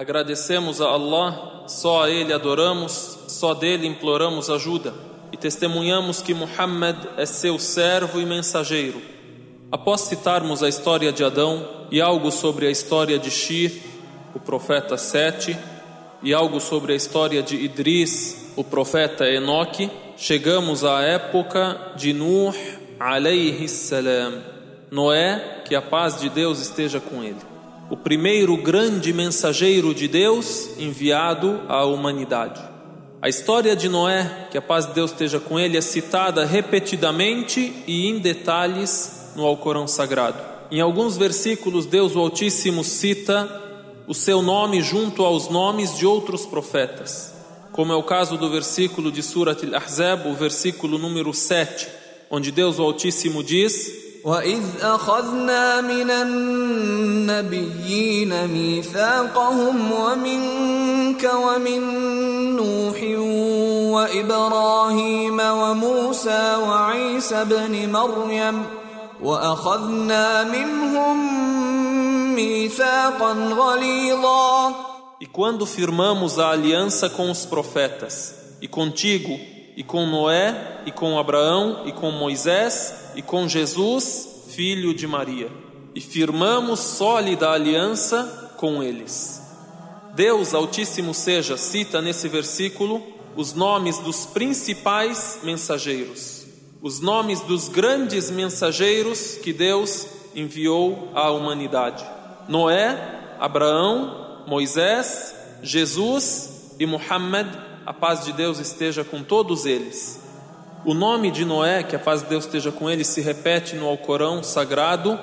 Agradecemos a Allah, só a Ele adoramos, só dele imploramos ajuda e testemunhamos que Muhammad é seu servo e mensageiro. Após citarmos a história de Adão e algo sobre a história de Shir, o profeta Sete, e algo sobre a história de Idris, o profeta Enoque, chegamos à época de Nuh alayhi salam. Noé, que a paz de Deus esteja com ele o primeiro grande mensageiro de Deus enviado à humanidade. A história de Noé, que a paz de Deus esteja com ele, é citada repetidamente e em detalhes no Alcorão Sagrado. Em alguns versículos, Deus o Altíssimo cita o seu nome junto aos nomes de outros profetas, como é o caso do versículo de Surat al-Ahzab, o versículo número 7, onde Deus o Altíssimo diz: وإذ أخذنا من النبيين ميثاقهم ومنك ومن نوح وإبراهيم وموسى وعيسى ابن مريم وأخذنا منهم ميثاقا غليظا. E quando firmamos a aliança com os profetas, e contigo, e com Noé, e com Abraão, e com Moisés, e com Jesus, filho de Maria, e firmamos sólida aliança com eles. Deus Altíssimo seja, cita nesse versículo os nomes dos principais mensageiros, os nomes dos grandes mensageiros que Deus enviou à humanidade: Noé, Abraão, Moisés, Jesus e Muhammad. A paz de Deus esteja com todos eles. O nome de Noé, que a paz de Deus esteja com ele, se repete no Alcorão sagrado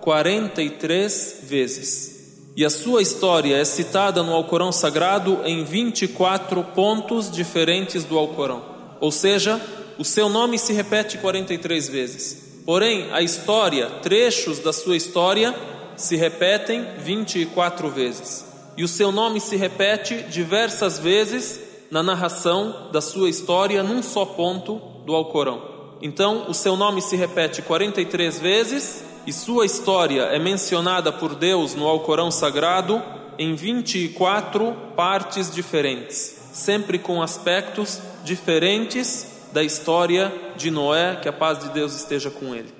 43 vezes. E a sua história é citada no Alcorão sagrado em 24 pontos diferentes do Alcorão. Ou seja, o seu nome se repete 43 vezes. Porém, a história, trechos da sua história, se repetem 24 vezes. E o seu nome se repete diversas vezes na narração da sua história num só ponto do Alcorão. Então, o seu nome se repete 43 vezes e sua história é mencionada por Deus no Alcorão Sagrado em 24 partes diferentes, sempre com aspectos diferentes da história de Noé, que a paz de Deus esteja com ele.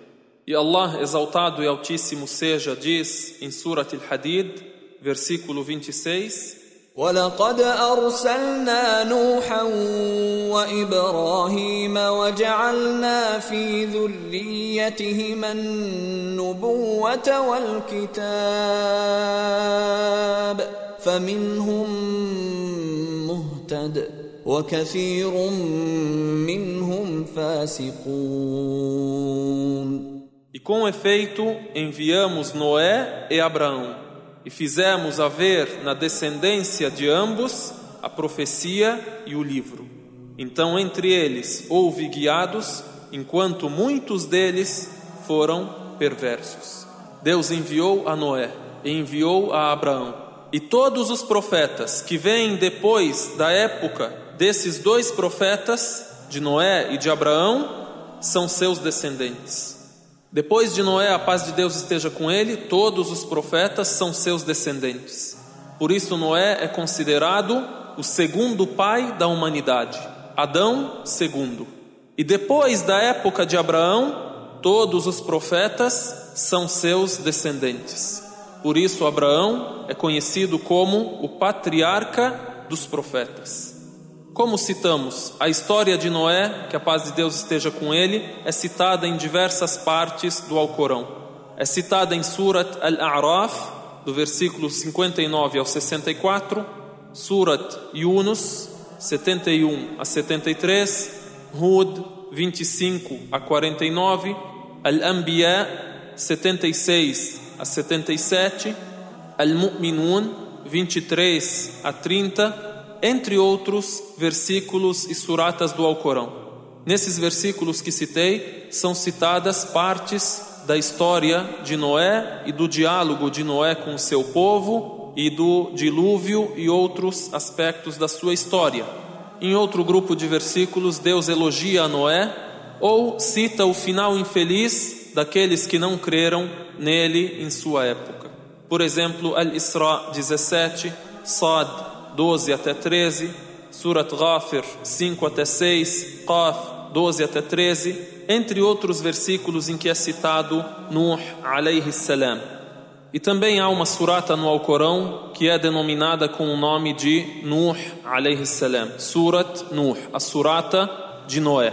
E Allah, exaltado e altíssimo seja, diz em Surat Al-Hadid, versículo 26, ولقد أرسلنا نوحا وإبراهيم وجعلنا في ذريتهما النبوة والكتاب فمنهم مهتد وكثير منهم فاسقون. E com efeito enviamos Noé e Abraão. E fizemos haver na descendência de ambos a profecia e o livro. Então entre eles houve guiados, enquanto muitos deles foram perversos. Deus enviou a Noé e enviou a Abraão. E todos os profetas que vêm depois da época desses dois profetas, de Noé e de Abraão, são seus descendentes. Depois de Noé, a paz de Deus esteja com ele, todos os profetas são seus descendentes. Por isso, Noé é considerado o segundo pai da humanidade, Adão, segundo. E depois da época de Abraão, todos os profetas são seus descendentes. Por isso, Abraão é conhecido como o patriarca dos profetas. Como citamos, a história de Noé, que a paz de Deus esteja com ele, é citada em diversas partes do Alcorão. É citada em Surat Al-A'raf, do versículo 59 ao 64, Surat Yunus, 71 a 73, Hud, 25 a 49, Al-Anbiya, 76 a 77, Al-Mu'minun, 23 a 30, entre outros versículos e suratas do Alcorão. Nesses versículos que citei, são citadas partes da história de Noé e do diálogo de Noé com o seu povo e do dilúvio e outros aspectos da sua história. Em outro grupo de versículos, Deus elogia a Noé ou cita o final infeliz daqueles que não creram nele em sua época. Por exemplo, Al-Isra 17, Sad 12 até 13, Surat Ghafir 5 até 6, Qaf 12 até 13, entre outros versículos em que é citado Nuh alayhi salam. E também há uma surata no Alcorão que é denominada com o nome de Nuh alayhi salam, Surat Nuh, a surata de Noé.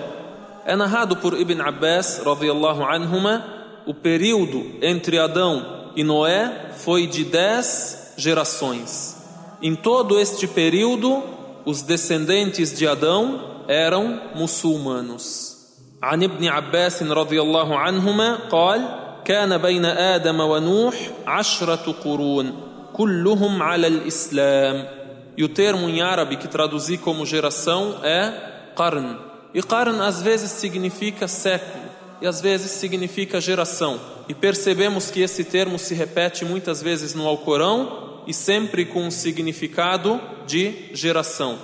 É narrado por Ibn Abbas radiyallahu anhuma, o período entre Adão e Noé foi de dez gerações. Em todo este período, os descendentes de Adão eram muçulmanos. عن ابن عباس رضي الله عنهما قال كان بين آدم ونوح عشرة قرون كلهم على الإسلام E o termo em árabe que traduzi como geração é qarn. E qarn às vezes significa século e às vezes significa geração. E percebemos que esse termo se repete muitas vezes no Alcorão e sempre com um significado de geração.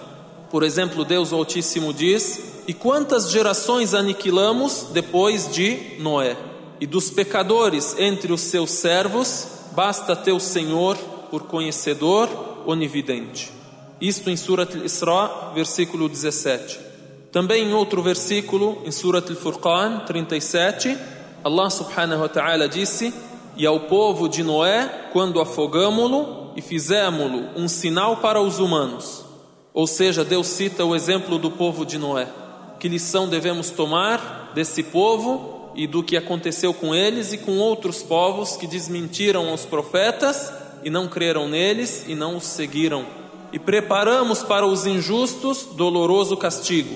Por exemplo, Deus Altíssimo diz: E quantas gerações aniquilamos depois de Noé? E dos pecadores entre os seus servos, basta teu Senhor por conhecedor onividente. Isto em Surat al-Isra, versículo 17. Também em outro versículo, em Surat al-Furqan 37, Allah subhanahu wa ta'ala disse: E ao povo de Noé, quando afogamo-lo e fizemo-lo um sinal para os humanos. Ou seja, Deus cita o exemplo do povo de Noé. Que lição devemos tomar desse povo e do que aconteceu com eles e com outros povos que desmentiram os profetas e não creram neles e não os seguiram? e preparamos para os injustos doloroso castigo.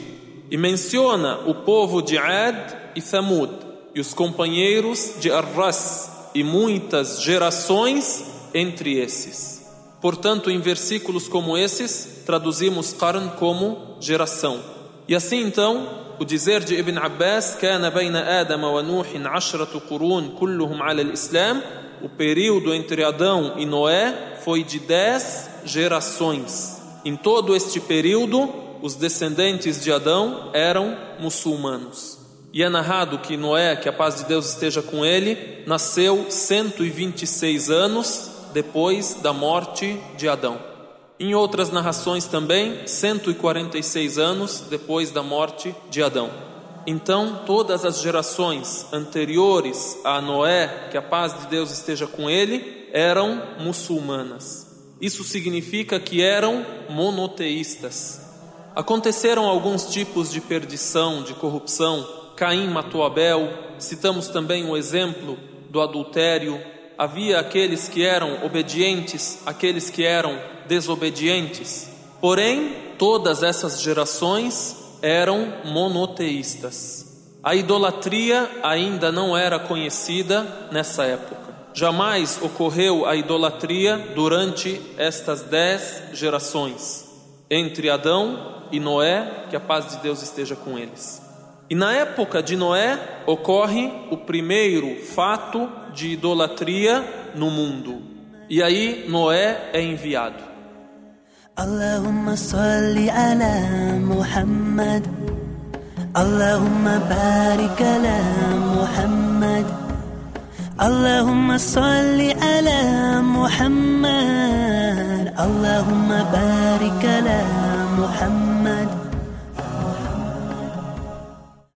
E menciona o povo de Ad e Thamud, e os companheiros de Arras, e muitas gerações entre esses. Portanto, em versículos como esses, traduzimos Qarn como geração. E assim então, o dizer de Ibn Abbas, كان بين آدم ونوح عشرة قرون كلهم على الإسلام, o período entre Adão e Noé foi de dez gerações. Em todo este período, os descendentes de Adão eram muçulmanos. E é narrado que Noé, que a paz de Deus esteja com ele, nasceu 126 anos depois da morte de Adão. Em outras narrações também, 146 anos depois da morte de Adão. Então, todas as gerações anteriores a Noé, que a paz de Deus esteja com ele, eram muçulmanas. Isso significa que eram monoteístas. Aconteceram alguns tipos de perdição, de corrupção. Caim matou Abel. Citamos também o exemplo do adultério. Havia aqueles que eram obedientes, aqueles que eram desobedientes. Porém, todas essas gerações eram monoteístas. A idolatria ainda não era conhecida nessa época. Jamais ocorreu a idolatria durante estas dez gerações, entre Adão e Noé, que a paz de Deus esteja com eles. E na época de Noé ocorre o primeiro fato de idolatria no mundo. E aí Noé é enviado. Allahumma salli ala Muhammad. Allahumma barik ala Muhammad. Allahumma salli ala Muhammad. Allahumma barik ala Muhammad.